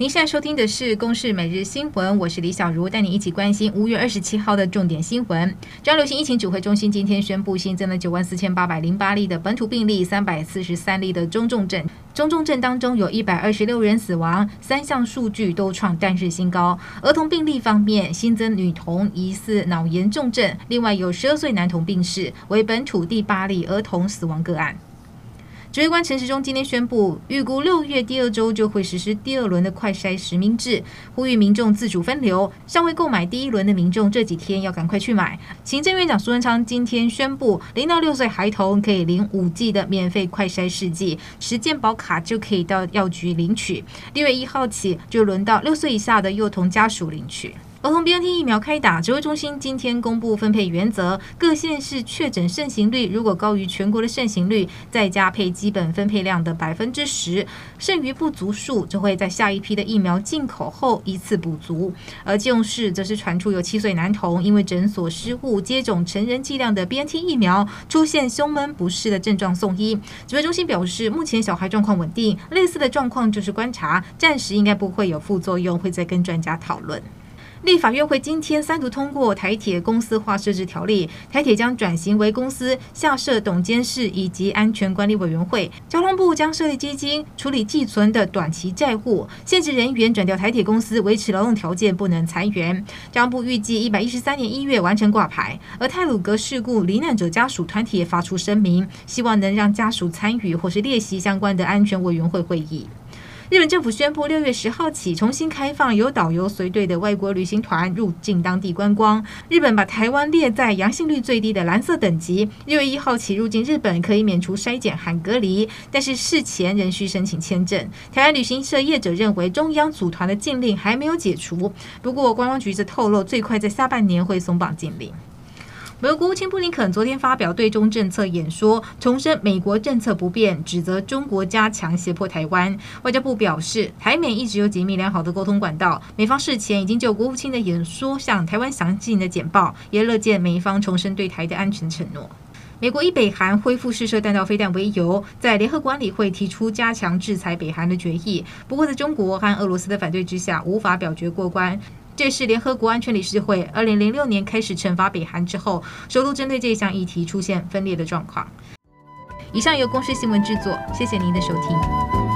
您现在收听的是《公视每日新闻》，我是李小茹，带你一起关心五月二十七号的重点新闻。中央流行疫情指挥中心今天宣布新增了九万四千八百零八例的本土病例，三百四十三例的中重症。中重症当中有一百二十六人死亡，三项数据都创单日新高。儿童病例方面，新增女童疑似脑炎重症，另外有十二岁男童病逝，为本土第八例儿童死亡个案。指挥官陈时中今天宣布，预估六月第二周就会实施第二轮的快筛实名制，呼吁民众自主分流。尚未购买第一轮的民众，这几天要赶快去买。行政院长苏文昌今天宣布，零到六岁孩童可以领五剂的免费快筛试剂，持健保卡就可以到药局领取。六月一号起，就轮到六岁以下的幼童家属领取。儿童 BNT 疫苗开打，指挥中心今天公布分配原则，各县市确诊盛行率如果高于全国的盛行率，再加配基本分配量的百分之十，剩余不足数就会在下一批的疫苗进口后依次补足。而基隆市则是传出有七岁男童因为诊所失误接种成人剂量的 BNT 疫苗，出现胸闷不适的症状送医。指挥中心表示，目前小孩状况稳定，类似的状况就是观察，暂时应该不会有副作用，会再跟专家讨论。立法院会今天三读通过台铁公司化设置条例，台铁将转型为公司下设董监事以及安全管理委员会。交通部将设立基金处理寄存的短期债务，限制人员转调台铁公司维持劳动条件，不能裁员。交通部预计一百一十三年一月完成挂牌。而泰鲁格事故罹难者家属团体也发出声明，希望能让家属参与或是列席相关的安全委员会会议。日本政府宣布，六月十号起重新开放由导游随队的外国旅行团入境当地观光。日本把台湾列在阳性率最低的蓝色等级。六月一号起入境日本可以免除筛检和隔离，但是事前仍需申请签证。台湾旅行社业者认为，中央组团的禁令还没有解除，不过观光局则透露，最快在下半年会松绑禁令。美国国务卿布林肯昨天发表对中政策演说，重申美国政策不变，指责中国加强胁迫台湾。外交部表示，台美一直有紧密良好的沟通管道，美方事前已经就国务卿的演说向台湾详尽的简报，也乐见美方重申对台的安全承诺。美国以北韩恢复试射弹道飞弹为由，在联合管理会提出加强制裁北韩的决议，不过在中国和俄罗斯的反对之下，无法表决过关。这是联合国安全理事会二零零六年开始惩罚北韩之后，首度针对这项议题出现分裂的状况。以上由公司新闻制作，谢谢您的收听。